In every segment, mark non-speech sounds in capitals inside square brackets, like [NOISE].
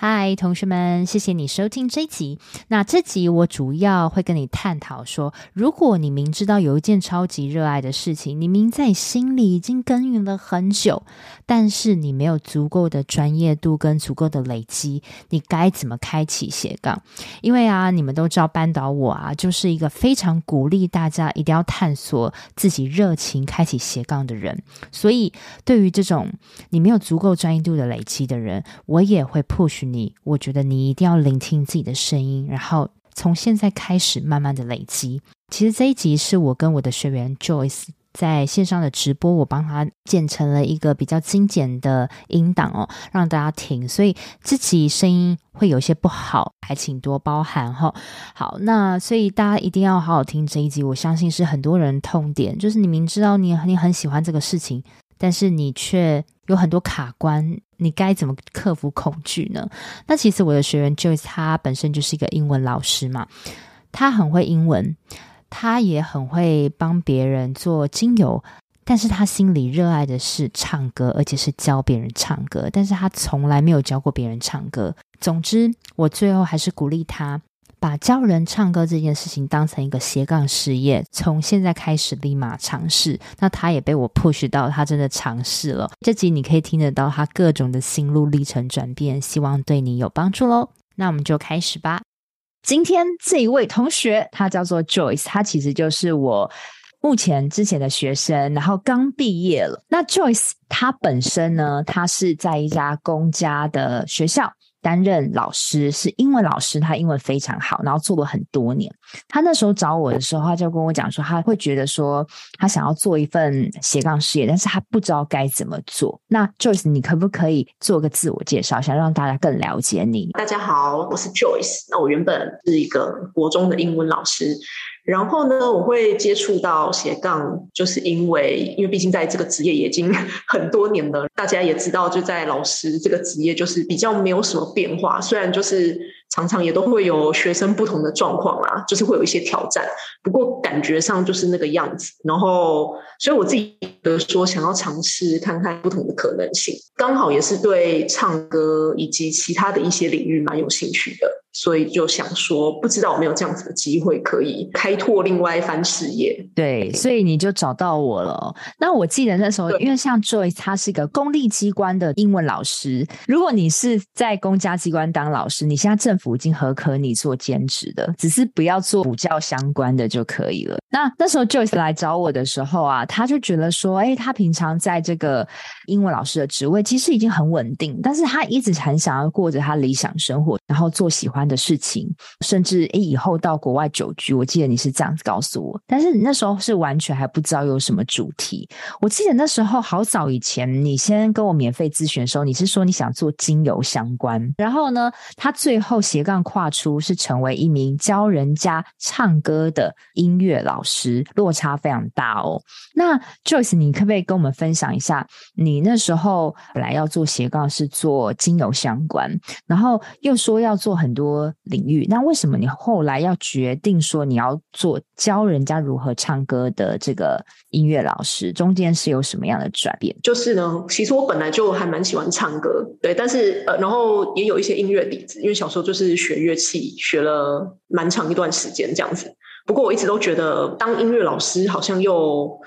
嗨，同学们，谢谢你收听这一集。那这集我主要会跟你探讨说，如果你明知道有一件超级热爱的事情，你明在心里已经耕耘了很久，但是你没有足够的专业度跟足够的累积，你该怎么开启斜杠？因为啊，你们都知道，班导我啊，就是一个非常鼓励大家一定要探索自己热情、开启斜杠的人。所以，对于这种你没有足够专业度的累积的人，我也会 push 你，我觉得你一定要聆听自己的声音，然后从现在开始慢慢的累积。其实这一集是我跟我的学员 Joyce 在线上的直播，我帮他建成了一个比较精简的音档哦，让大家听，所以自己声音会有些不好，还请多包涵哈。好，那所以大家一定要好好听这一集，我相信是很多人痛点，就是你明知道你你很喜欢这个事情，但是你却有很多卡关。你该怎么克服恐惧呢？那其实我的学员 Joyce 他本身就是一个英文老师嘛，他很会英文，他也很会帮别人做精油，但是他心里热爱的是唱歌，而且是教别人唱歌，但是他从来没有教过别人唱歌。总之，我最后还是鼓励他。把教人唱歌这件事情当成一个斜杠事业，从现在开始立马尝试。那他也被我 push 到，他真的尝试了。这集你可以听得到他各种的心路历程转变，希望对你有帮助喽。那我们就开始吧。今天这一位同学，他叫做 Joyce，他其实就是我目前之前的学生，然后刚毕业了。那 Joyce 他本身呢，他是在一家公家的学校。担任老师是英文老师，他英文非常好，然后做了很多年。他那时候找我的时候，他就跟我讲说，他会觉得说，他想要做一份斜杠事业，但是他不知道该怎么做。那 Joyce，你可不可以做个自我介绍，想让大家更了解你？大家好，我是 Joyce。那我原本是一个国中的英文老师。然后呢，我会接触到斜杠，就是因为，因为毕竟在这个职业已经很多年了，大家也知道，就在老师这个职业，就是比较没有什么变化，虽然就是。常常也都会有学生不同的状况啦，就是会有一些挑战，不过感觉上就是那个样子。然后，所以我自己的说想要尝试看看不同的可能性，刚好也是对唱歌以及其他的一些领域蛮有兴趣的，所以就想说，不知道有没有这样子的机会可以开拓另外一番事业。对，所以你就找到我了。那我记得那时候，因为像 Joyce 他是一个公立机关的英文老师，如果你是在公家机关当老师，你现在正。府已经核可你做兼职的，只是不要做补教相关的就可以了。那那时候 Joyce 来找我的时候啊，他就觉得说，哎，他平常在这个英文老师的职位其实已经很稳定，但是他一直很想要过着他理想生活，然后做喜欢的事情，甚至哎以后到国外久居。我记得你是这样子告诉我，但是你那时候是完全还不知道有什么主题。我记得那时候好早以前，你先跟我免费咨询的时候，你是说你想做精油相关，然后呢，他最后斜杠跨出是成为一名教人家唱歌的音乐老师，落差非常大哦。那 Joyce，你可不可以跟我们分享一下，你那时候本来要做斜杠是做精油相关，然后又说要做很多领域，那为什么你后来要决定说你要做教人家如何唱歌的这个音乐老师？中间是有什么样的转变？就是呢，其实我本来就还蛮喜欢唱歌，对，但是呃，然后也有一些音乐底子，因为小时候就是是学乐器，学了蛮长一段时间这样子。不过我一直都觉得当音乐老师好像又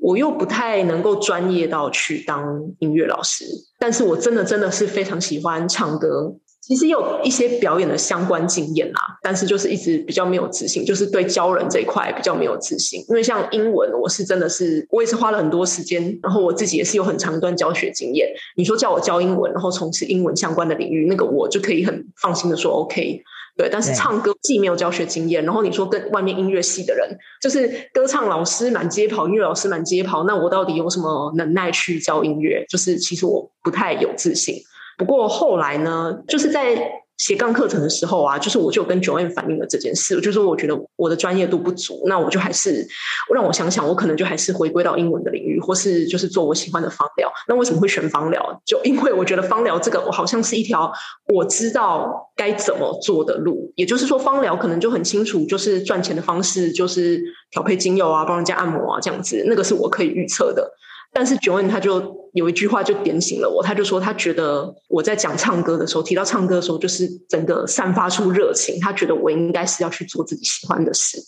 我又不太能够专业到去当音乐老师，但是我真的真的是非常喜欢唱歌，其实有一些表演的相关经验啦，但是就是一直比较没有自信，就是对教人这一块比较没有自信。因为像英文，我是真的是我也是花了很多时间，然后我自己也是有很长一段教学经验。你说叫我教英文，然后从事英文相关的领域，那个我就可以很放心的说 OK。对，但是唱歌既没有教学经验，然后你说跟外面音乐系的人，就是歌唱老师满街跑，音乐老师满街跑，那我到底有什么能耐去教音乐？就是其实我不太有自信。不过后来呢，就是在斜杠课程的时候啊，就是我就跟 Joanne 反映了这件事，就是我觉得我的专业度不足，那我就还是让我想想，我可能就还是回归到英文的领域，或是就是做我喜欢的芳疗。那为什么会选芳疗？就因为我觉得芳疗这个，我好像是一条我知道该怎么做的路。也就是说，芳疗可能就很清楚，就是赚钱的方式就是调配精油啊，帮人家按摩啊这样子，那个是我可以预测的。但是 Joan 他就有一句话就点醒了我，他就说他觉得我在讲唱歌的时候，提到唱歌的时候，就是整个散发出热情。他觉得我应该是要去做自己喜欢的事。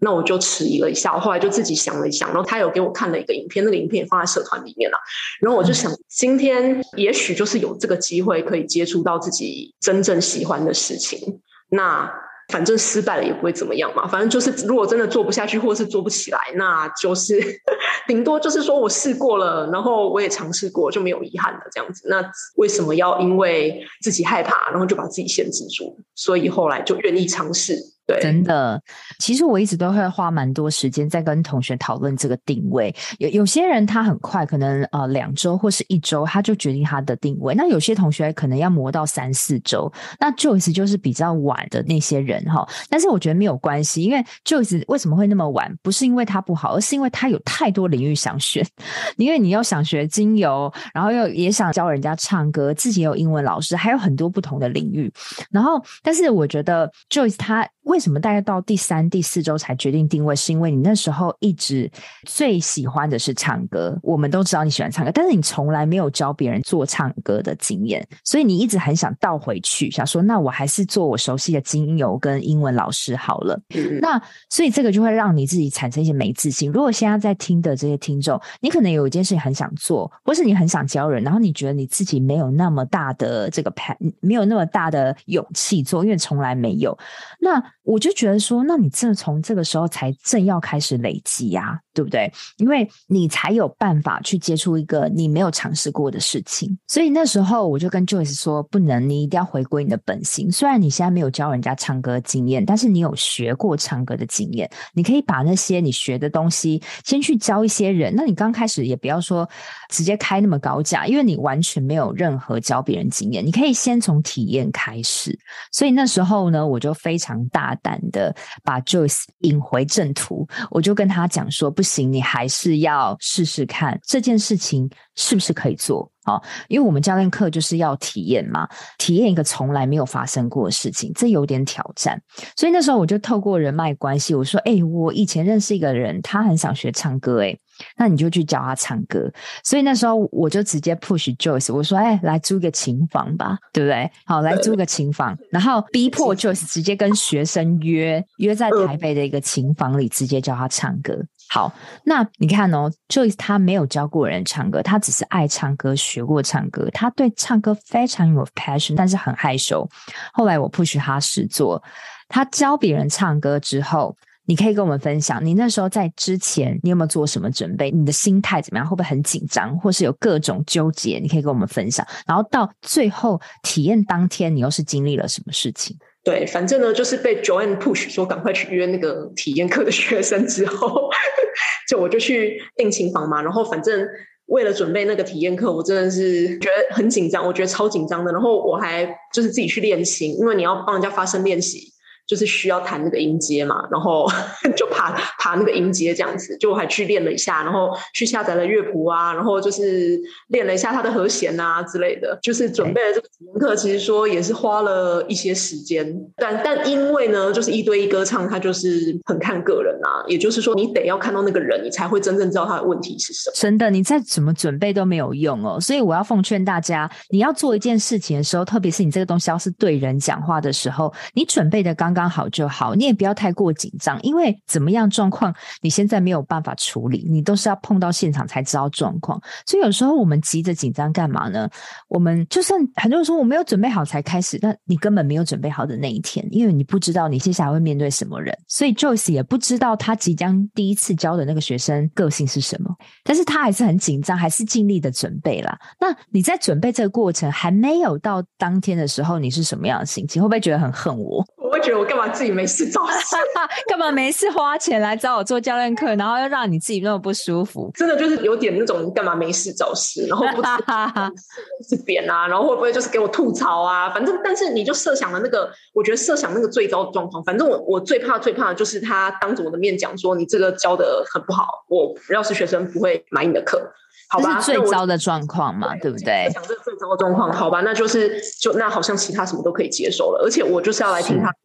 那我就迟疑了一下，我后来就自己想了一想，然后他有给我看了一个影片，那个影片也放在社团里面了。然后我就想，今天也许就是有这个机会可以接触到自己真正喜欢的事情。那。反正失败了也不会怎么样嘛，反正就是如果真的做不下去或是做不起来，那就是 [LAUGHS] 顶多就是说我试过了，然后我也尝试过，就没有遗憾了这样子。那为什么要因为自己害怕，然后就把自己限制住？所以后来就愿意尝试。真的，其实我一直都会花蛮多时间在跟同学讨论这个定位。有有些人他很快，可能呃两周或是一周，他就决定他的定位。那有些同学可能要磨到三四周。那 Joyce 就是比较晚的那些人哈。但是我觉得没有关系，因为 Joyce 为什么会那么晚？不是因为他不好，而是因为他有太多领域想选。[LAUGHS] 因为你又想学精油，然后又也想教人家唱歌，自己有英文老师，还有很多不同的领域。然后，但是我觉得 Joyce 他。为什么大概到第三、第四周才决定定位？是因为你那时候一直最喜欢的是唱歌。我们都知道你喜欢唱歌，但是你从来没有教别人做唱歌的经验，所以你一直很想倒回去，想说那我还是做我熟悉的精油跟英文老师好了。嗯、那所以这个就会让你自己产生一些没自信。如果现在在听的这些听众，你可能有一件事情很想做，或是你很想教人，然后你觉得你自己没有那么大的这个盘，没有那么大的勇气做，因为从来没有。那我就觉得说，那你这从这个时候才正要开始累积呀，对不对？因为你才有办法去接触一个你没有尝试过的事情。所以那时候我就跟 Joyce 说，不能，你一定要回归你的本心。虽然你现在没有教人家唱歌经验，但是你有学过唱歌的经验，你可以把那些你学的东西先去教一些人。那你刚开始也不要说直接开那么高价，因为你完全没有任何教别人经验，你可以先从体验开始。所以那时候呢，我就非常大。胆的把 Joyce 引回正途，我就跟他讲说：不行，你还是要试试看这件事情是不是可以做啊？因为我们教练课就是要体验嘛，体验一个从来没有发生过的事情，这有点挑战。所以那时候我就透过人脉关系，我说：哎，我以前认识一个人，他很想学唱歌，哎。那你就去教他唱歌，所以那时候我就直接 push Joyce，我说：“哎，来租个琴房吧，对不对？好，来租个琴房，然后逼迫 Joyce 直接跟学生约约在台北的一个琴房里，直接教他唱歌。好，那你看哦，Joyce 他没有教过人唱歌，他只是爱唱歌，学过唱歌，他对唱歌非常有 passion，但是很害羞。后来我 push 他试做，他教别人唱歌之后。”你可以跟我们分享，你那时候在之前，你有没有做什么准备？你的心态怎么样？会不会很紧张，或是有各种纠结？你可以跟我们分享。然后到最后体验当天，你又是经历了什么事情？对，反正呢，就是被 Joanne push 说赶快去约那个体验课的学生之后，[LAUGHS] 就我就去定琴房嘛。然后反正为了准备那个体验课，我真的是觉得很紧张，我觉得超紧张的。然后我还就是自己去练琴，因为你要帮人家发声练习。就是需要弹那个音阶嘛，然后 [LAUGHS] 就爬爬那个音阶这样子，就我还去练了一下，然后去下载了乐谱啊，然后就是练了一下它的和弦啊之类的，就是准备了这个体验课，其实说也是花了一些时间，但但因为呢，就是一对一歌唱，它就是很看个人啊，也就是说你得要看到那个人，你才会真正知道他的问题是什么。真的，你再怎么准备都没有用哦，所以我要奉劝大家，你要做一件事情的时候，特别是你这个东西要是对人讲话的时候，你准备的刚。刚好就好，你也不要太过紧张，因为怎么样状况，你现在没有办法处理，你都是要碰到现场才知道状况。所以有时候我们急着紧张干嘛呢？我们就算很多人说我没有准备好才开始，但你根本没有准备好的那一天，因为你不知道你接下来会面对什么人。所以 Joyce 也不知道他即将第一次教的那个学生个性是什么，但是他还是很紧张，还是尽力的准备啦。那你在准备这个过程还没有到当天的时候，你是什么样的心情？会不会觉得很恨我？我会觉得我干嘛自己没事找事，[LAUGHS] 干嘛没事花钱来找我做教练课，然后又让你自己那么不舒服？真的就是有点那种干嘛没事找事，然后不 [LAUGHS] 是扁啊，然后会不会就是给我吐槽啊？反正，但是你就设想了那个，我觉得设想那个最糟的状况。反正我我最怕最怕的就是他当着我的面讲说你这个教的很不好，我要是学生不会买你的课。好吧，最糟的状况嘛，对，不对？讲这最糟的状况，好吧，那就是就那好像其他什么都可以接受了，而且我就是要来听他的。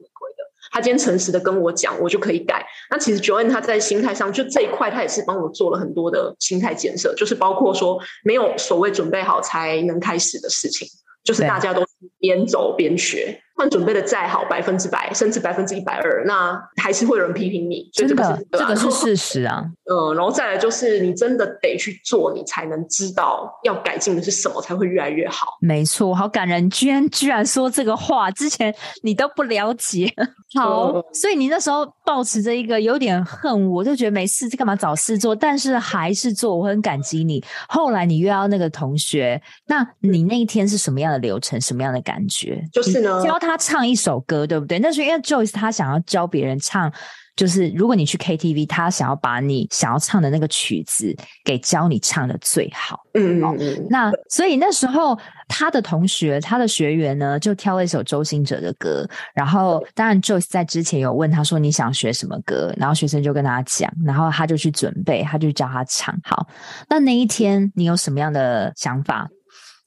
他今天诚实的跟我讲，我就可以改。那其实 Joanne 他在心态上就这一块，他也是帮我做了很多的心态建设，就是包括说没有所谓准备好才能开始的事情，就是大家都边走边学。算准备的再好，百分之百甚至百分之一百二，那还是会有人批评你。真的，这个是，这个是事实啊。[LAUGHS] 嗯，然后再来就是，你真的得去做，你才能知道要改进的是什么，才会越来越好。没错，好感人，居然居然说这个话，之前你都不了解。[LAUGHS] 好，嗯、所以你那时候保持着一个有点恨我，就觉得没事，这干嘛找事做？但是还是做，我很感激你。后来你约到那个同学，那你那一天是什么样的流程？什么样的感觉？就是呢，教他。他唱一首歌，对不对？那是因为 Joyce 他想要教别人唱，就是如果你去 KTV，他想要把你想要唱的那个曲子给教你唱的最好。嗯嗯嗯。那所以那时候他的同学、他的学员呢，就挑了一首周兴哲的歌。然后当然 Joyce 在之前有问他说，你想学什么歌，然后学生就跟他讲，然后他就去准备，他就教他唱。好，那那一天你有什么样的想法？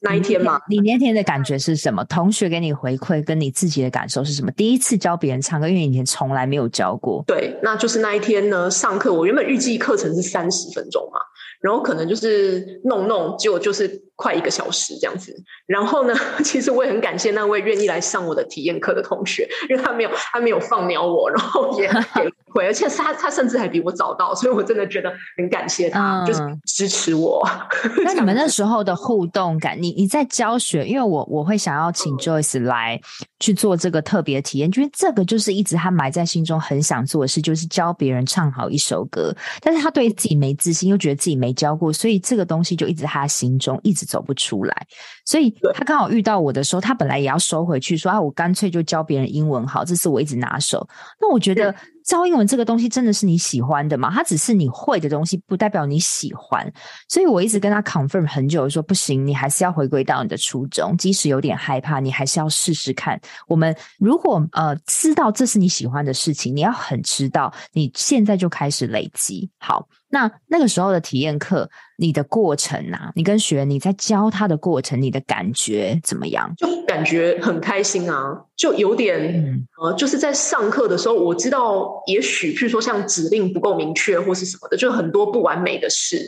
那一天嘛，你那天的感觉是什么？同学给你回馈，跟你自己的感受是什么？第一次教别人唱歌，因为以前从来没有教过。对，那就是那一天呢，上课我原本预计课程是三十分钟嘛，然后可能就是弄弄，结果就是快一个小时这样子。然后呢，[LAUGHS] 其实我也很感谢那位愿意来上我的体验课的同学，因为他没有他没有放鸟我，然后也 [LAUGHS] 给回，而且他他甚至还比我早到，所以我真的觉得很感谢他，嗯、就是支持我。[LAUGHS] 那你们那时候的互动感，你你在教学，因为我我会想要请 Joyce 来去做这个特别体验，因为这个就是一直他埋在心中很想做的事，就是教别人唱好一首歌，但是他对自己没自信，又觉得自己没教过，所以这个东西就一直他心中一直走不出来，所以。他刚好遇到我的时候，他本来也要收回去，说啊，我干脆就教别人英文好，这是我一直拿手。那我觉得教英文这个东西真的是你喜欢的吗？它只是你会的东西，不代表你喜欢。所以我一直跟他 confirm 很久，说不行，你还是要回归到你的初衷，即使有点害怕，你还是要试试看。我们如果呃知道这是你喜欢的事情，你要很知道，你现在就开始累积好。那那个时候的体验课，你的过程啊，你跟学员你在教他的过程，你的感觉怎么样？就感觉很开心啊，就有点、嗯、呃，就是在上课的时候，我知道也许，譬如说像指令不够明确或是什么的，就很多不完美的事。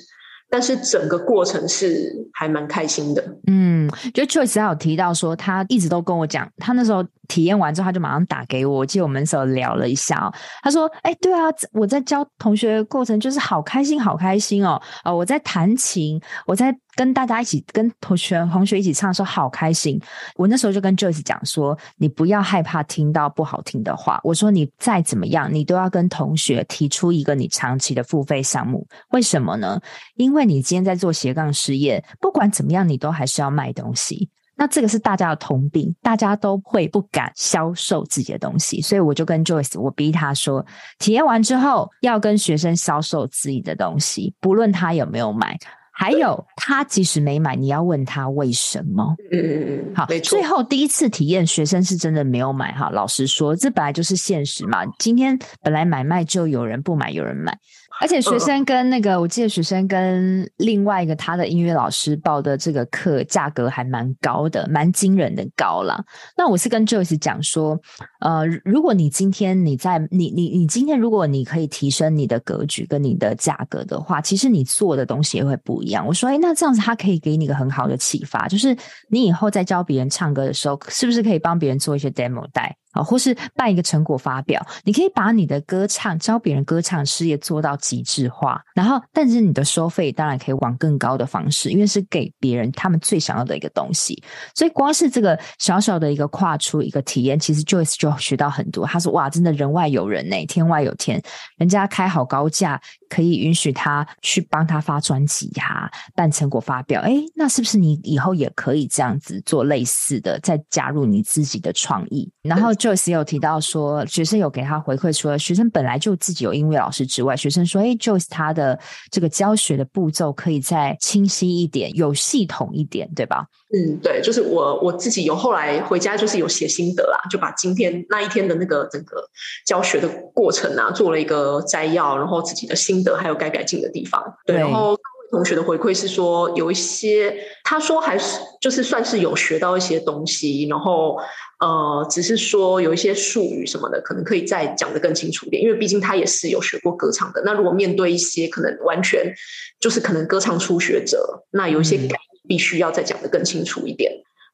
但是整个过程是还蛮开心的。嗯，就 Joyce 还有提到说，他一直都跟我讲，他那时候体验完之后，他就马上打给我。我记得我们那时候聊了一下哦，他说：“哎，对啊，我在教同学的过程就是好开心，好开心哦。啊，我在弹琴，我在。”跟大家一起，跟同学同学一起唱的时候，好开心。我那时候就跟 Joyce 讲说：“你不要害怕听到不好听的话。”我说：“你再怎么样，你都要跟同学提出一个你长期的付费项目。为什么呢？因为你今天在做斜杠事业，不管怎么样，你都还是要卖东西。那这个是大家的通病，大家都会不敢销售自己的东西。所以我就跟 Joyce，我逼他说，体验完之后要跟学生销售自己的东西，不论他有没有买。”还有，他即使没买，你要问他为什么？嗯嗯嗯，好，最后第一次体验，学生是真的没有买哈。老实说，这本来就是现实嘛。今天本来买卖就有人不买，有人买。而且学生跟那个，我记得学生跟另外一个他的音乐老师报的这个课价格还蛮高的，蛮惊人的高啦。那我是跟 Joyce 讲说，呃，如果你今天你在你你你今天如果你可以提升你的格局跟你的价格的话，其实你做的东西也会不一样。我说，哎，那这样子他可以给你一个很好的启发，就是你以后在教别人唱歌的时候，是不是可以帮别人做一些 demo 带？啊，或是办一个成果发表，你可以把你的歌唱教别人歌唱事业做到极致化，然后，但是你的收费当然可以往更高的方式，因为是给别人他们最想要的一个东西。所以，光是这个小小的一个跨出一个体验，其实 Joyce 就学到很多。他说：“哇，真的人外有人呢，天外有天，人家开好高价可以允许他去帮他发专辑呀，办成果发表。哎，那是不是你以后也可以这样子做类似的，再加入你自己的创意？然后 Joyce 有提到说，学生有给他回馈，除了学生本来就自己有音乐老师之外，学生说，哎，Joyce 他的这个教学的步骤可以再清晰一点，有系统一点，对吧？嗯，对，就是我我自己有后来回家就是有写心得啦，就把今天那一天的那个整个教学的过程啊，做了一个摘要，然后自己的心得还有该改进的地方。对，然后同学的回馈是说有一些，他说还是就是算是有学到一些东西，然后呃，只是说有一些术语什么的，可能可以再讲得更清楚一点，因为毕竟他也是有学过歌唱的。那如果面对一些可能完全就是可能歌唱初学者，那有一些改。嗯必须要再讲得更清楚一点，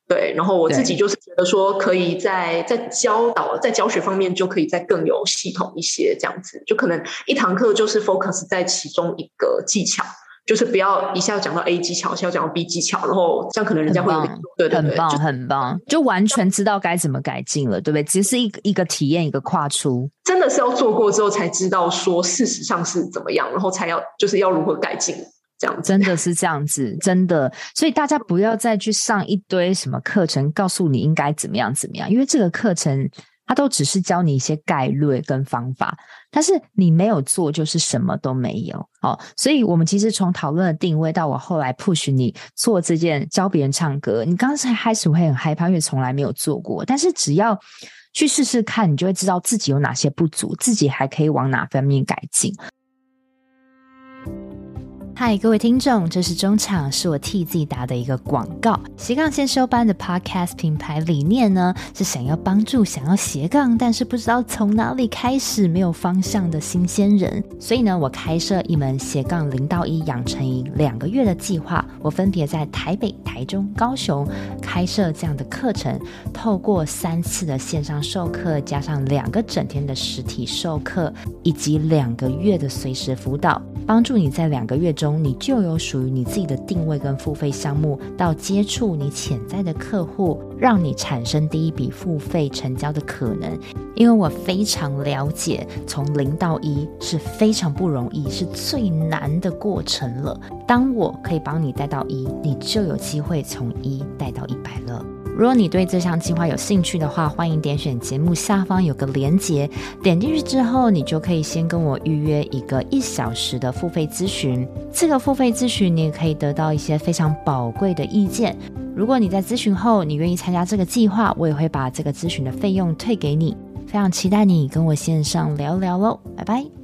对。然后我自己就是觉得说，可以在在教导在教学方面就可以再更有系统一些，这样子就可能一堂课就是 focus 在其中一个技巧，就是不要一下讲到 A 技巧，一下讲到 B 技巧，然后这样可能人家会对对对，很棒很棒，就完全知道该怎么改进了，对不对？只是一个一个体验，一个跨出，真的是要做过之后才知道说事实上是怎么样，然后才要就是要如何改进。这样真的是这样子，真的，所以大家不要再去上一堆什么课程，告诉你应该怎么样怎么样，因为这个课程他都只是教你一些概略跟方法，但是你没有做，就是什么都没有。哦，所以我们其实从讨论的定位到我后来 push 你做这件教别人唱歌，你刚才开始会很害怕，因为从来没有做过，但是只要去试试看，你就会知道自己有哪些不足，自己还可以往哪方面改进。嗨，各位听众，这是中场，是我替自己打的一个广告。斜杠先修班的 Podcast 品牌理念呢，是想要帮助想要斜杠，但是不知道从哪里开始、没有方向的新鲜人。所以呢，我开设一门斜杠零到一养成营两个月的计划，我分别在台北、台中、高雄开设这样的课程，透过三次的线上授课，加上两个整天的实体授课，以及两个月的随时辅导，帮助你在两个月中。你就有属于你自己的定位跟付费项目，到接触你潜在的客户，让你产生第一笔付费成交的可能。因为我非常了解，从零到一是非常不容易，是最难的过程了。当我可以帮你带到一，你就有机会从一带到一百了。如果你对这项计划有兴趣的话，欢迎点选节目下方有个连结，点进去之后，你就可以先跟我预约一个一小时的付费咨询。这个付费咨询，你也可以得到一些非常宝贵的意见。如果你在咨询后，你愿意参加这个计划，我也会把这个咨询的费用退给你。非常期待你跟我线上聊聊喽，拜拜。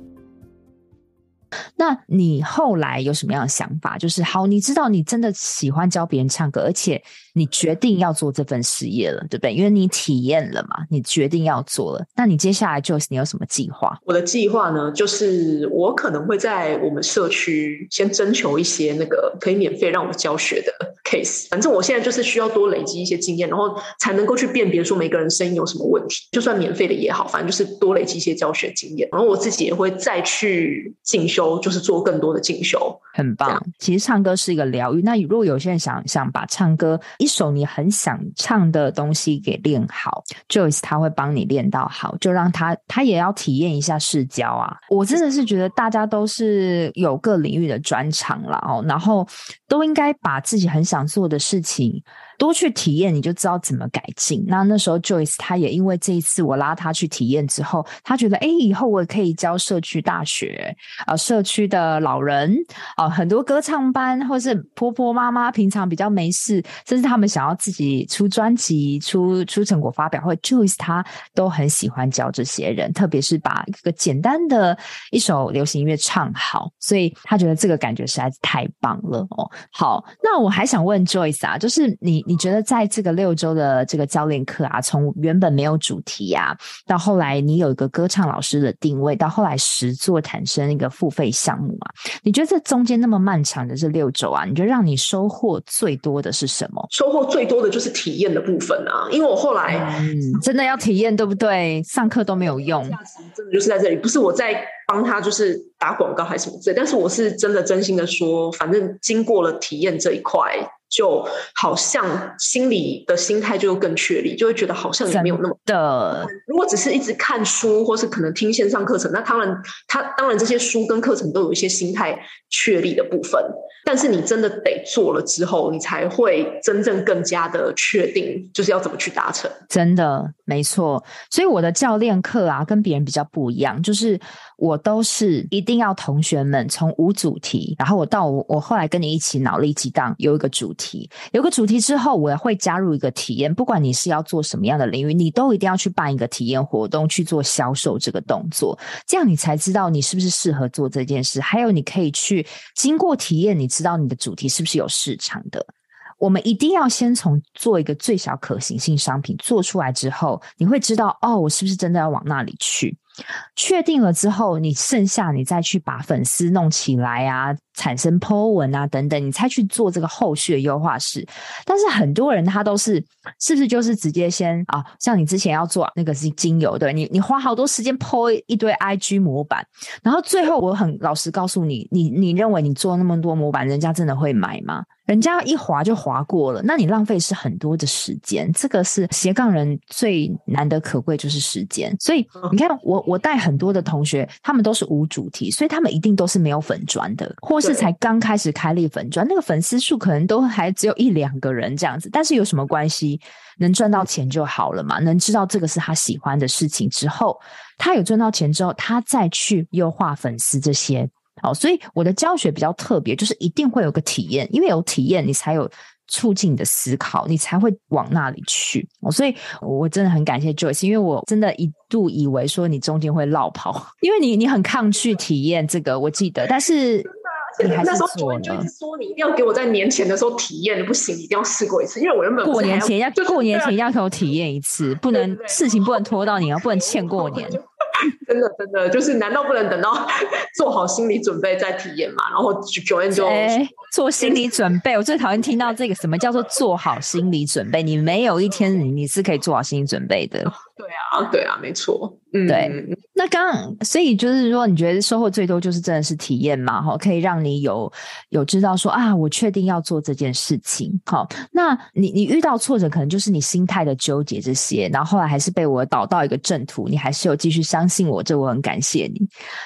那你后来有什么样的想法？就是好，你知道你真的喜欢教别人唱歌，而且你决定要做这份事业了，对不对？因为你体验了嘛，你决定要做了。那你接下来就是你有什么计划？我的计划呢，就是我可能会在我们社区先征求一些那个可以免费让我教学的 [LAUGHS] case。反正我现在就是需要多累积一些经验，然后才能够去辨别说每个人声音有什么问题。就算免费的也好，反正就是多累积一些教学经验，然后我自己也会再去进修。就是做更多的进修，很棒。其实唱歌是一个疗愈。那如果有些人想想把唱歌一首你很想唱的东西给练好，Joyce 他会帮你练到好，就让他他也要体验一下试教啊。我真的是觉得大家都是有各领域的专长了哦，然后都应该把自己很想做的事情。多去体验，你就知道怎么改进。那那时候，Joyce 他也因为这一次我拉他去体验之后，他觉得，哎，以后我可以教社区大学啊、社区的老人啊、很多歌唱班，或是婆婆妈妈平常比较没事，甚至他们想要自己出专辑、出出成果发表会，Joyce 他都很喜欢教这些人，特别是把一个简单的一首流行音乐唱好，所以他觉得这个感觉实在是太棒了哦。好，那我还想问 Joyce 啊，就是你。你觉得在这个六周的这个教练课啊，从原本没有主题啊，到后来你有一个歌唱老师的定位，到后来实作产生一个付费项目啊，你觉得这中间那么漫长的这六周啊，你觉得让你收获最多的是什么？收获最多的就是体验的部分啊，因为我后来嗯，真的要体验，对不对？上课都没有用，真的就是在这里，不是我在帮他就是打广告还是什么之类，但是我是真的真心的说，反正经过了体验这一块。就好像心里的心态就更确立，就会觉得好像也没有那么的。如果只是一直看书，或是可能听线上课程，那当然，他当然这些书跟课程都有一些心态确立的部分。但是你真的得做了之后，你才会真正更加的确定，就是要怎么去达成。真的没错。所以我的教练课啊，跟别人比较不一样，就是我都是一定要同学们从无主题，然后我到我我后来跟你一起脑力激荡，有一个主题，有个主题之后，我会加入一个体验。不管你是要做什么样的领域，你都一定要去办一个体验活动，去做销售这个动作，这样你才知道你是不是适合做这件事。还有，你可以去经过体验，你。知道你的主题是不是有市场的？我们一定要先从做一个最小可行性商品做出来之后，你会知道哦，我是不是真的要往那里去？确定了之后，你剩下你再去把粉丝弄起来啊，产生 po 文啊等等，你才去做这个后续的优化事。但是很多人他都是是不是就是直接先啊，像你之前要做那个是精油，对，你你花好多时间 po 一堆 IG 模板，然后最后我很老实告诉你，你你认为你做那么多模板，人家真的会买吗？人家一划就划过了，那你浪费是很多的时间。这个是斜杠人最难得可贵，就是时间。所以你看我。我带很多的同学，他们都是无主题，所以他们一定都是没有粉砖的，或是才刚开始开立粉砖，那个粉丝数可能都还只有一两个人这样子。但是有什么关系？能赚到钱就好了嘛。能知道这个是他喜欢的事情之后，他有赚到钱之后，他再去优化粉丝这些。好，所以我的教学比较特别，就是一定会有个体验，因为有体验，你才有。促进你的思考，你才会往那里去。所以我真的很感谢 Joyce，因为我真的一度以为说你中间会落跑，[LAUGHS] 因为你你很抗拒体验这个，我记得。但是你还是做了。就是说你一定要给我在年前的时候体验，不行，一定要试过一次。因为我原本过年前要就过年前要给我体验一次，不能事情不能拖到你啊，不能欠过年。[LAUGHS] [LAUGHS] 真的，真的，就是难道不能等到做好心理准备再体验嘛？然后 join 就、做心理准备。我最讨厌听到这个，什么叫做做好心理准备？你没有一天你你是可以做好心理准备的。对啊，对啊，没错。嗯，对。那刚刚，所以就是说，你觉得收获最多就是真的是体验嘛？哈，可以让你有有知道说啊，我确定要做这件事情。好，那你你遇到挫折，可能就是你心态的纠结这些，然后后来还是被我导到一个正途，你还是有继续相信我，这我很感谢你。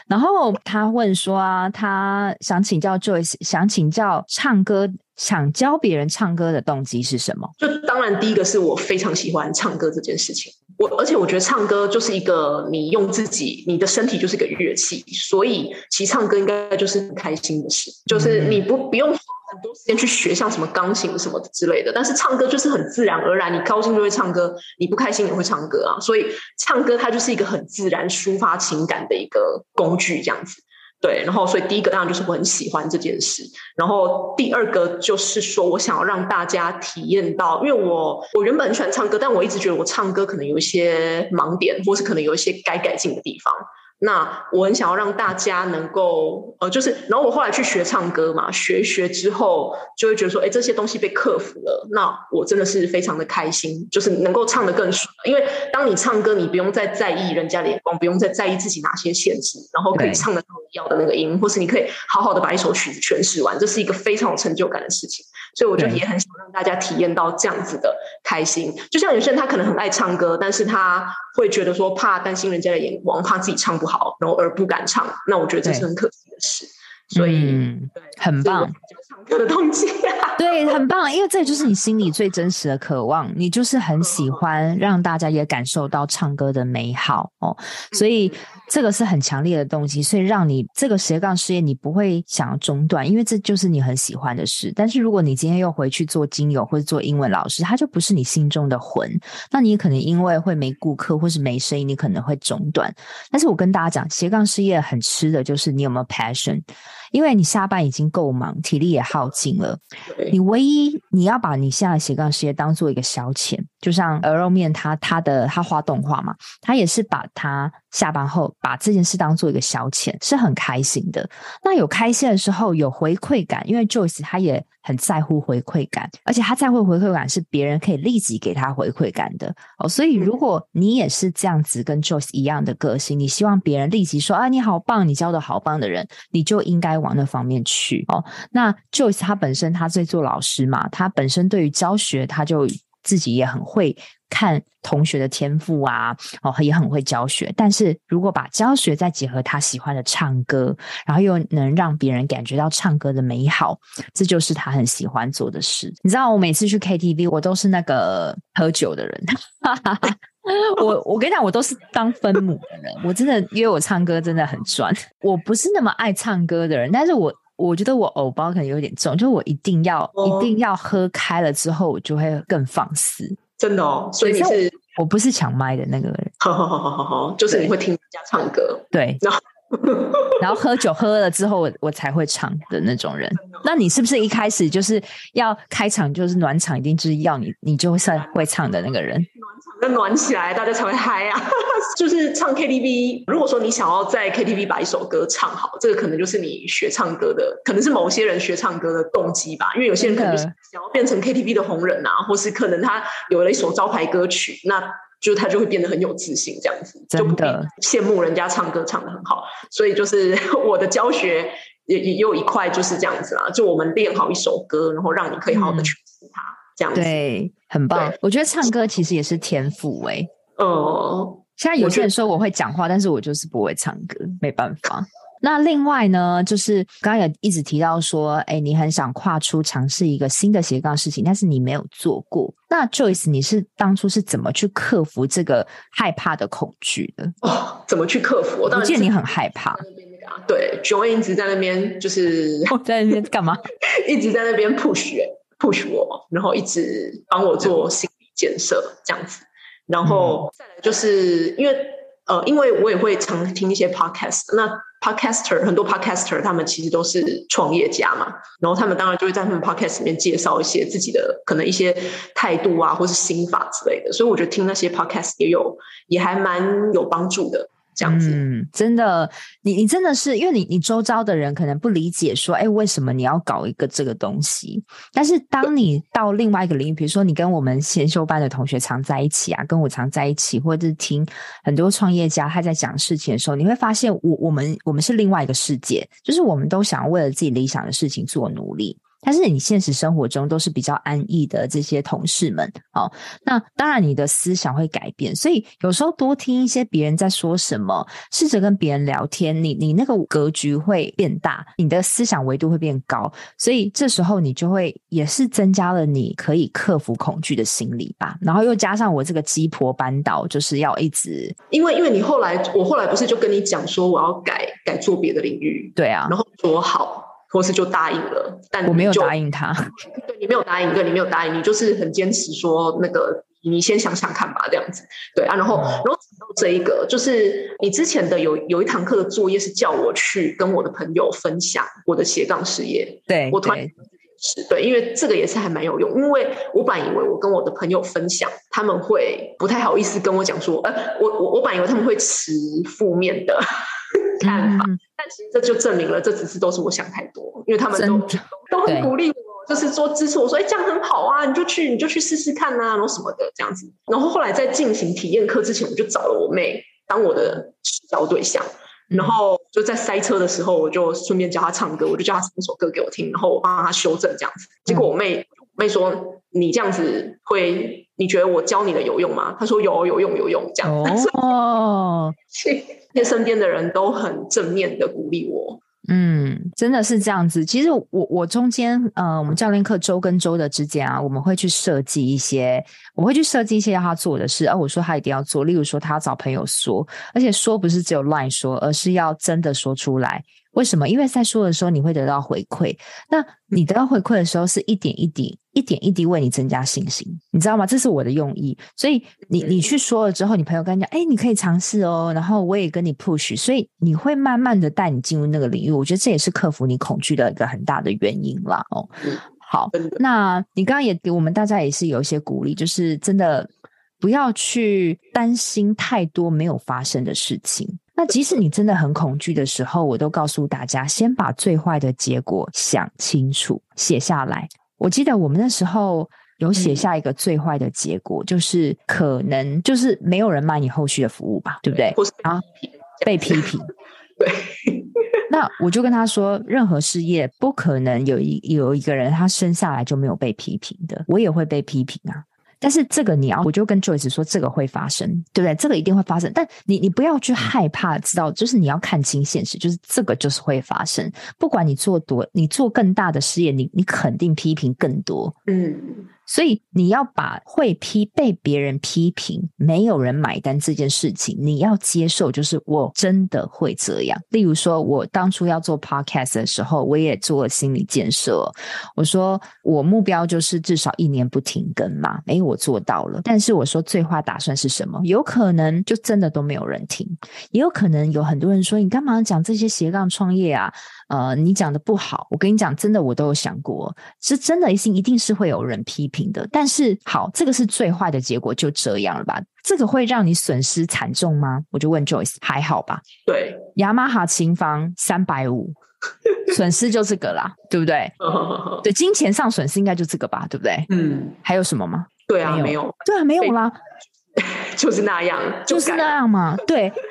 然后他问说啊，他想请教 Joyce，想请教唱歌，想教别人唱歌的动机是什么？就当然第一个是我非常喜欢唱歌这件事情。我而且我觉得唱歌就是一个你用自己，你的身体就是一个乐器，所以其实唱歌应该就是很开心的事，就是你不不用花很多时间去学像什么钢琴什么之类的，但是唱歌就是很自然而然，你高兴就会唱歌，你不开心也会唱歌啊，所以唱歌它就是一个很自然抒发情感的一个工具，这样子。对，然后所以第一个当然就是我很喜欢这件事，然后第二个就是说我想要让大家体验到，因为我我原本很喜欢唱歌，但我一直觉得我唱歌可能有一些盲点，或是可能有一些该改进的地方。那我很想要让大家能够，呃，就是，然后我后来去学唱歌嘛，学学之后就会觉得说，哎，这些东西被克服了，那我真的是非常的开心，就是能够唱得更爽。因为当你唱歌，你不用再在意人家的眼光，不用再在意自己哪些限制，然后可以唱得到你要的那个音，或是你可以好好的把一首曲子诠释完，这是一个非常有成就感的事情。所以我就也很想让大家体验到这样子的开心。就像有些人他可能很爱唱歌，但是他会觉得说怕担心人家的眼光，怕自己唱不好。好，然后而不敢唱，那我觉得这是很可惜的事。所以，嗯、对，很棒。唱歌的动机，对，很棒，因为这就是你心里最真实的渴望，你就是很喜欢让大家也感受到唱歌的美好哦。所以，这个是很强烈的动机，所以让你这个斜杠事业你不会想要中断，因为这就是你很喜欢的事。但是，如果你今天又回去做精油或者做英文老师，它就不是你心中的魂，那你可能因为会没顾客或是没生意，你可能会中断。但是我跟大家讲，斜杠事业很吃的就是你有没有 passion。因为你下班已经够忙，体力也耗尽了，你唯一你要把你现在的斜杠事业当做一个消遣，就像鹅肉面，他他的他画动画嘛，他也是把他下班后把这件事当做一个消遣，是很开心的。那有开心的时候，有回馈感，因为 Joyce 他也很在乎回馈感，而且他在乎回馈感是别人可以立即给他回馈感的哦。所以如果你也是这样子跟 Joyce 一样的个性，你希望别人立即说啊，你好棒，你教的好棒的人，你就应该往那方面去哦。那 Joyce 他本身他在做老师嘛，他他本身对于教学他就。自己也很会看同学的天赋啊，哦，也很会教学。但是如果把教学再结合他喜欢的唱歌，然后又能让别人感觉到唱歌的美好，这就是他很喜欢做的事。你知道，我每次去 KTV，我都是那个喝酒的人。哈哈哈我我跟你讲，我都是当分母的人。我真的因为我唱歌真的很专，我不是那么爱唱歌的人，但是我。我觉得我偶包可能有点重，就我一定要、哦、一定要喝开了之后，我就会更放肆。真的哦，所以你是我不是抢麦的那个人。好好好好好好，就是你会听人家唱歌，对，然后 [LAUGHS] 然后喝酒喝了之后我，我才会唱的那种人。那你是不是一开始就是要开场就是暖场，一定就是要你你就算会唱的那个人？要暖起来，大家才会嗨啊！[LAUGHS] 就是唱 KTV，如果说你想要在 KTV 把一首歌唱好，这个可能就是你学唱歌的，可能是某些人学唱歌的动机吧。因为有些人可能就是想要变成 KTV 的红人啊，或是可能他有了一首招牌歌曲，那就他就会变得很有自信，这样子就不羡慕人家唱歌唱得很好。所以就是 [LAUGHS] 我的教学也也有一块就是这样子啦，就我们练好一首歌，然后让你可以好好的诠释它。嗯这样子对，很棒。我觉得唱歌其实也是天赋哎。哦，现在有些人说我会讲话，但是我就是不会唱歌，没办法。那另外呢，就是刚刚也一直提到说，哎，你很想跨出尝试一个新的斜杠事情，但是你没有做过。那 Joyce，你是当初是怎么去克服这个害怕的恐惧的？哦，怎么去克服？我当然记得你很害怕。对，Joanne 一直在那边，就是在那边干嘛？[LAUGHS] 一直在那边 push。push 我，然后一直帮我做心理建设这样子，然后再来就是因为呃，因为我也会常听一些 podcast，那 podcaster 很多 podcaster 他们其实都是创业家嘛，然后他们当然就会在他们 podcast 里面介绍一些自己的可能一些态度啊，或是心法之类的，所以我觉得听那些 podcast 也有也还蛮有帮助的。这样子，嗯，真的，你你真的是，因为你你周遭的人可能不理解，说，哎，为什么你要搞一个这个东西？但是当你到另外一个领域，比如说你跟我们先修班的同学常在一起啊，跟我常在一起，或者是听很多创业家他在讲事情的时候，你会发现我，我我们我们是另外一个世界，就是我们都想要为了自己理想的事情做努力。但是你现实生活中都是比较安逸的这些同事们，哦，那当然你的思想会改变，所以有时候多听一些别人在说什么，试着跟别人聊天，你你那个格局会变大，你的思想维度会变高，所以这时候你就会也是增加了你可以克服恐惧的心理吧。然后又加上我这个鸡婆扳倒，就是要一直，因为因为你后来我后来不是就跟你讲说我要改改做别的领域，对啊，然后说好。或是就答应了，但我没有答应他。[LAUGHS] 对，你没有答应，对，你没有答应，你就是很坚持说那个，你先想想看吧，这样子。对啊，然后，然后讲到这一个，就是你之前的有有一堂课的作业是叫我去跟我的朋友分享我的斜杠事业。对，我突然是对，因为这个也是还蛮有用，因为我本来以为我跟我的朋友分享，他们会不太好意思跟我讲说，呃，我我我本来以为他们会持负面的。看法，但其实这就证明了，这只是都是我想太多，因为他们都都很鼓励我，就是说支持我说，哎，这样很好啊，你就去，你就去试试看啊，然后什么的这样子。然后后来在进行体验课之前，我就找了我妹当我的指导对象，然后就在塞车的时候，我就顺便教她唱歌，我就教她唱一首歌给我听，然后我帮她修正这样子。结果我妹妹说：“你这样子会，你觉得我教你的有用吗？”他说：“有，有用，有用。”这样哦。[LAUGHS] 身边的人都很正面的鼓励我，嗯，真的是这样子。其实我我中间，呃，我们教练课周跟周的之间啊，我们会去设计一些，我会去设计一些要他做的事，而、啊、我说他一定要做，例如说他要找朋友说，而且说不是只有 line 说，而是要真的说出来。为什么？因为在说的时候你会得到回馈，那你得到回馈的时候是一点一滴、一点一滴为你增加信心，你知道吗？这是我的用意。所以你你去说了之后，你朋友跟你讲，哎，你可以尝试哦，然后我也跟你 push，所以你会慢慢的带你进入那个领域。我觉得这也是克服你恐惧的一个很大的原因啦。哦。好，那你刚刚也给我们大家也是有一些鼓励，就是真的不要去担心太多没有发生的事情。那即使你真的很恐惧的时候，我都告诉大家，先把最坏的结果想清楚，写下来。我记得我们那时候有写下一个最坏的结果，嗯、就是可能就是没有人买你后续的服务吧，对不对？啊，被批评。[LAUGHS] 对。那我就跟他说，任何事业不可能有一有一个人他生下来就没有被批评的，我也会被批评啊。但是这个你要，我就跟 Joyce 说，这个会发生，对不对？这个一定会发生。但你你不要去害怕，知道就是你要看清现实，就是这个就是会发生。不管你做多，你做更大的事业，你你肯定批评更多。嗯。所以你要把会批被别人批评，没有人买单这件事情，你要接受，就是我真的会这样。例如说，我当初要做 podcast 的时候，我也做心理建设。我说我目标就是至少一年不停更嘛，诶，我做到了。但是我说最坏打算是什么？有可能就真的都没有人听，也有可能有很多人说你干嘛讲这些斜杠创业啊？呃，你讲的不好，我跟你讲，真的我都有想过，是真的一定一定是会有人批评的。但是好，这个是最坏的结果，就这样了吧？这个会让你损失惨重吗？我就问 Joyce，还好吧？对，雅马哈琴房三百五，损失就这个啦，对不对？[LAUGHS] 对，金钱上损失应该就这个吧，对不对？嗯，还有什么吗？对啊，没有，没有对啊，没有啦，[LAUGHS] 就是那样，就，就是那样嘛，对。[LAUGHS]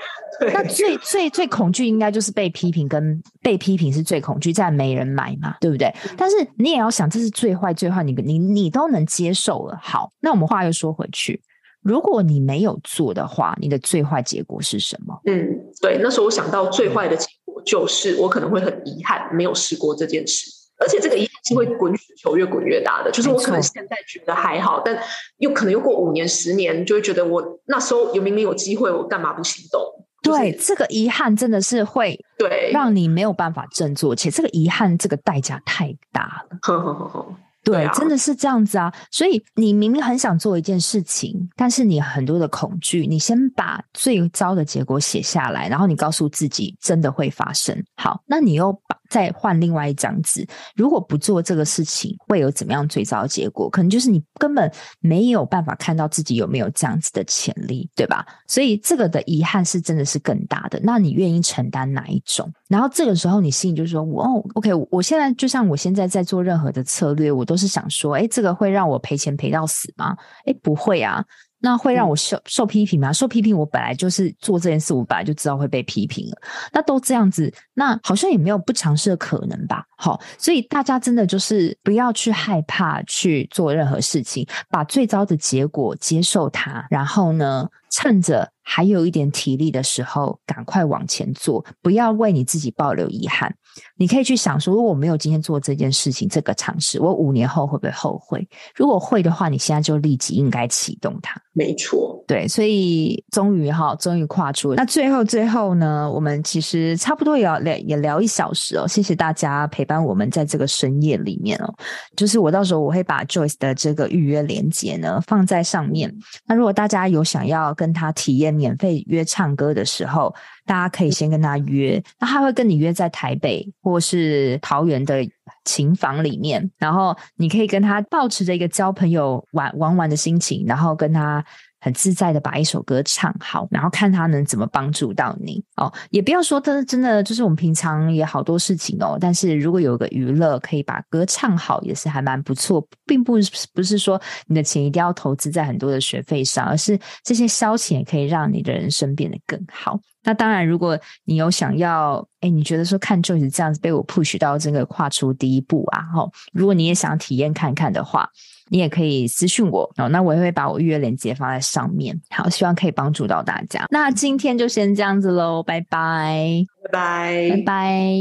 那最最最恐惧应该就是被批评，跟被批评是最恐惧，再没人买嘛，对不对？但是你也要想，这是最坏最坏，你你你都能接受了。好，那我们话又说回去，如果你没有做的话，你的最坏结果是什么？嗯，对，那时候我想到最坏的结果就是我可能会很遗憾没有试过这件事，而且这个遗憾是会滚雪球越滚越大的，就是我可能现在觉得还好，但又可能又过五年十年，就会觉得我那时候有明明有机会，我干嘛不行动？对，这个遗憾真的是会对让你没有办法振作，且这个遗憾这个代价太大了。[LAUGHS] 呵呵呵呵对，对啊，真的是这样子啊！所以你明明很想做一件事情，但是你很多的恐惧，你先把最糟的结果写下来，然后你告诉自己真的会发生。好，那你又把再换另外一张纸，如果不做这个事情，会有怎么样最糟的结果？可能就是你根本没有办法看到自己有没有这样子的潜力，对吧？所以这个的遗憾是真的是更大的。那你愿意承担哪一种？然后这个时候你心里就是说：“哦，OK，我现在就像我现在在做任何的策略，我都是想说，诶，这个会让我赔钱赔到死吗？诶，不会啊。”那会让我受受批评吗？受批评，我本来就是做这件事，我本来就知道会被批评了。那都这样子，那好像也没有不尝试的可能吧？好，所以大家真的就是不要去害怕去做任何事情，把最糟的结果接受它，然后呢，趁着还有一点体力的时候，赶快往前做，不要为你自己保留遗憾。你可以去想说，如果我没有今天做这件事情，这个尝试，我五年后会不会后悔？如果会的话，你现在就立即应该启动它。没错，对，所以终于哈，终于跨出。那最后最后呢，我们其实差不多也要聊也聊一小时哦。谢谢大家陪伴我们在这个深夜里面哦。就是我到时候我会把 Joyce 的这个预约链接呢放在上面。那如果大家有想要跟他体验免费约唱歌的时候，大家可以先跟他约，那他会跟你约在台北或是桃园的琴房里面，然后你可以跟他抱持着一个交朋友玩玩玩的心情，然后跟他。很自在的把一首歌唱好，然后看他能怎么帮助到你哦。也不要说真的真的就是我们平常也好多事情哦，但是如果有个娱乐可以把歌唱好，也是还蛮不错。并不不是说你的钱一定要投资在很多的学费上，而是这些消遣可以让你的人生变得更好。那当然，如果你有想要，哎，你觉得说看 Joyce 这样子被我 push 到这个跨出第一步啊，哦，如果你也想体验看看的话。你也可以私讯我哦，那我也会把我预约链接放在上面。好，希望可以帮助到大家。那今天就先这样子喽，拜拜，拜拜，拜拜。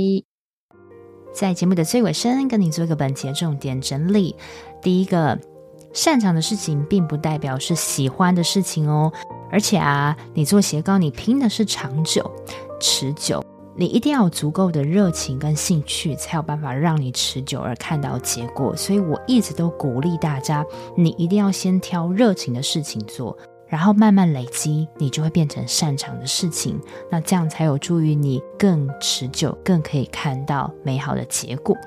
在节目的最尾声，跟你做一个本节重点整理。第一个，擅长的事情并不代表是喜欢的事情哦，而且啊，你做斜杠，你拼的是长久、持久。你一定要有足够的热情跟兴趣，才有办法让你持久而看到结果。所以我一直都鼓励大家，你一定要先挑热情的事情做。然后慢慢累积，你就会变成擅长的事情。那这样才有助于你更持久，更可以看到美好的结果。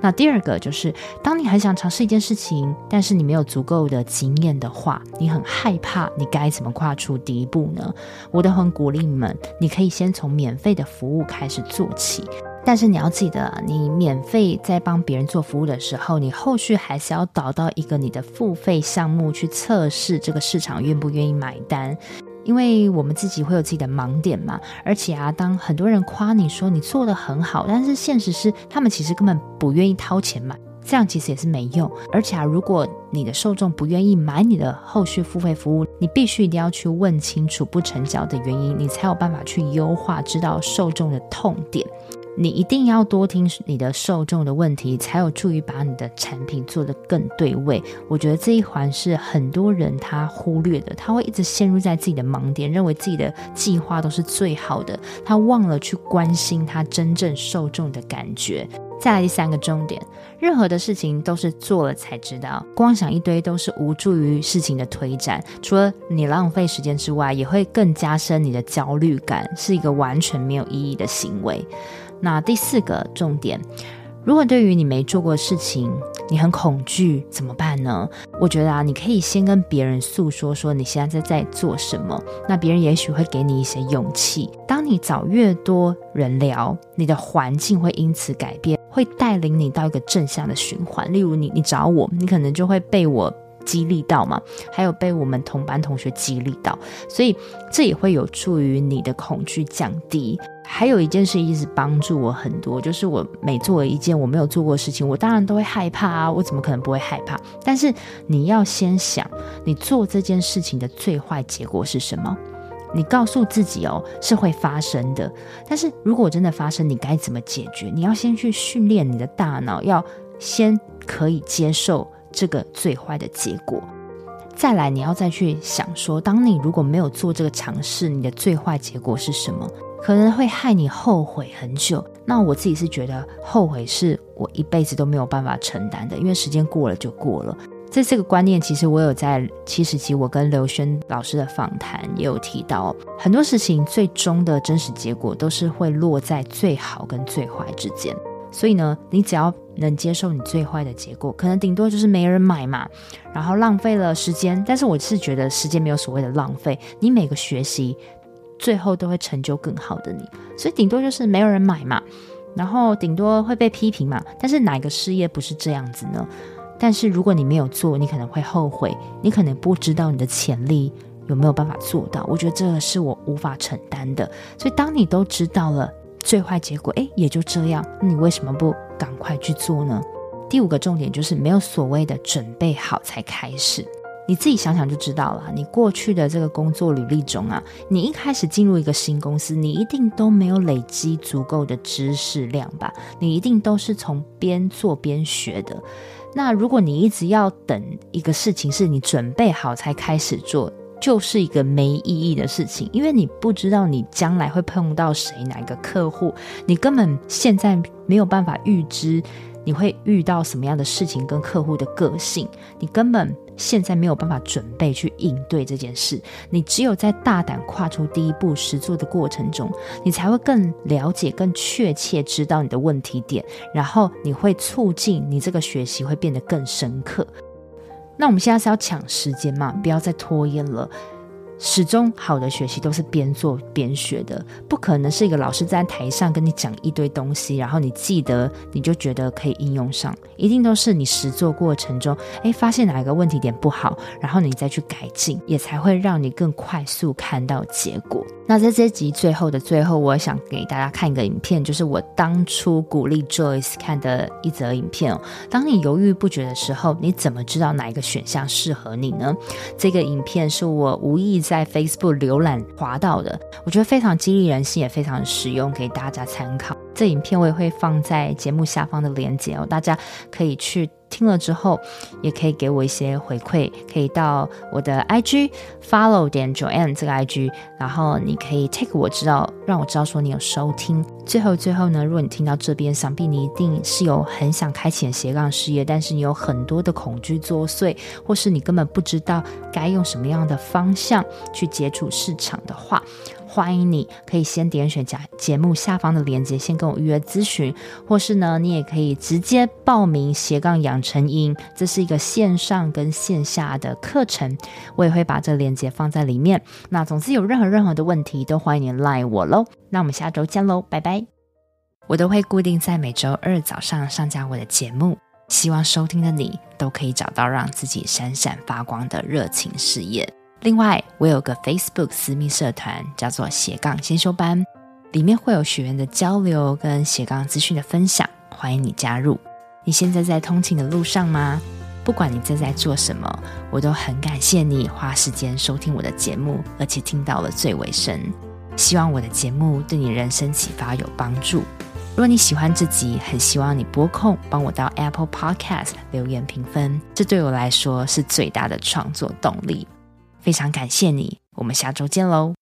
那第二个就是，当你很想尝试一件事情，但是你没有足够的经验的话，你很害怕，你该怎么跨出第一步呢？我都很鼓励你们，你可以先从免费的服务开始做起。但是你要记得，你免费在帮别人做服务的时候，你后续还是要导到一个你的付费项目去测试这个市场愿不愿意买单，因为我们自己会有自己的盲点嘛。而且啊，当很多人夸你说你做得很好，但是现实是他们其实根本不愿意掏钱买，这样其实也是没用。而且啊，如果你的受众不愿意买你的后续付费服务，你必须一定要去问清楚不成交的原因，你才有办法去优化，知道受众的痛点。你一定要多听你的受众的问题，才有助于把你的产品做得更对位。我觉得这一环是很多人他忽略的，他会一直陷入在自己的盲点，认为自己的计划都是最好的，他忘了去关心他真正受众的感觉。再来第三个重点，任何的事情都是做了才知道，光想一堆都是无助于事情的推展，除了你浪费时间之外，也会更加深你的焦虑感，是一个完全没有意义的行为。那第四个重点，如果对于你没做过的事情，你很恐惧，怎么办呢？我觉得啊，你可以先跟别人诉说说你现在在做什么，那别人也许会给你一些勇气。当你找越多人聊，你的环境会因此改变，会带领你到一个正向的循环。例如你，你找我，你可能就会被我激励到嘛，还有被我们同班同学激励到，所以这也会有助于你的恐惧降低。还有一件事一直帮助我很多，就是我每做一件我没有做过的事情，我当然都会害怕啊，我怎么可能不会害怕？但是你要先想，你做这件事情的最坏结果是什么？你告诉自己哦，是会发生的。但是如果真的发生，你该怎么解决？你要先去训练你的大脑，要先可以接受这个最坏的结果。再来，你要再去想说，当你如果没有做这个尝试，你的最坏结果是什么？可能会害你后悔很久。那我自己是觉得后悔是我一辈子都没有办法承担的，因为时间过了就过了。在这个观念，其实我有在七十集我跟刘轩老师的访谈也有提到，很多事情最终的真实结果都是会落在最好跟最坏之间。所以呢，你只要能接受你最坏的结果，可能顶多就是没人买嘛，然后浪费了时间。但是我是觉得时间没有所谓的浪费，你每个学习。最后都会成就更好的你，所以顶多就是没有人买嘛，然后顶多会被批评嘛。但是哪个事业不是这样子呢？但是如果你没有做，你可能会后悔，你可能不知道你的潜力有没有办法做到。我觉得这个是我无法承担的。所以当你都知道了最坏结果，诶，也就这样，那你为什么不赶快去做呢？第五个重点就是没有所谓的准备好才开始。你自己想想就知道了。你过去的这个工作履历中啊，你一开始进入一个新公司，你一定都没有累积足够的知识量吧？你一定都是从边做边学的。那如果你一直要等一个事情是你准备好才开始做，就是一个没意义的事情，因为你不知道你将来会碰到谁，哪一个客户，你根本现在没有办法预知你会遇到什么样的事情跟客户的个性，你根本。现在没有办法准备去应对这件事，你只有在大胆跨出第一步实做的过程中，你才会更了解、更确切知道你的问题点，然后你会促进你这个学习会变得更深刻。那我们现在是要抢时间嘛，不要再拖延了。始终好的学习都是边做边学的，不可能是一个老师在台上跟你讲一堆东西，然后你记得你就觉得可以应用上，一定都是你实做过程中，诶，发现哪一个问题点不好，然后你再去改进，也才会让你更快速看到结果。那在这集最后的最后，我想给大家看一个影片，就是我当初鼓励 Joyce 看的一则影片。当你犹豫不决的时候，你怎么知道哪一个选项适合你呢？这个影片是我无意在 Facebook 浏览滑到的，我觉得非常激励人心，也非常实用，给大家参考。这影片我也会放在节目下方的链接哦，大家可以去。听了之后，也可以给我一些回馈，可以到我的 IG follow 点 Joanne 这个 IG，然后你可以 take 我知道，让我知道说你有收听。最后最后呢，如果你听到这边，想必你一定是有很想开启斜杠事业，但是你有很多的恐惧作祟，或是你根本不知道该用什么样的方向去接触市场的话。欢迎你，可以先点选节节目下方的链接，先跟我预约咨询，或是呢，你也可以直接报名斜杠养成营，这是一个线上跟线下的课程，我也会把这链接放在里面。那总之有任何任何的问题，都欢迎你赖我喽。那我们下周见喽，拜拜。我都会固定在每周二早上上架我的节目，希望收听的你都可以找到让自己闪闪发光的热情事业。另外，我有个 Facebook 私密社团，叫做斜杠先修班，里面会有学员的交流跟斜杠资讯的分享，欢迎你加入。你现在在通勤的路上吗？不管你正在做什么，我都很感谢你花时间收听我的节目，而且听到了最尾声。希望我的节目对你人生启发有帮助。如果你喜欢这集，很希望你拨空帮我到 Apple Podcast 留言评分，这对我来说是最大的创作动力。非常感谢你，我们下周见喽。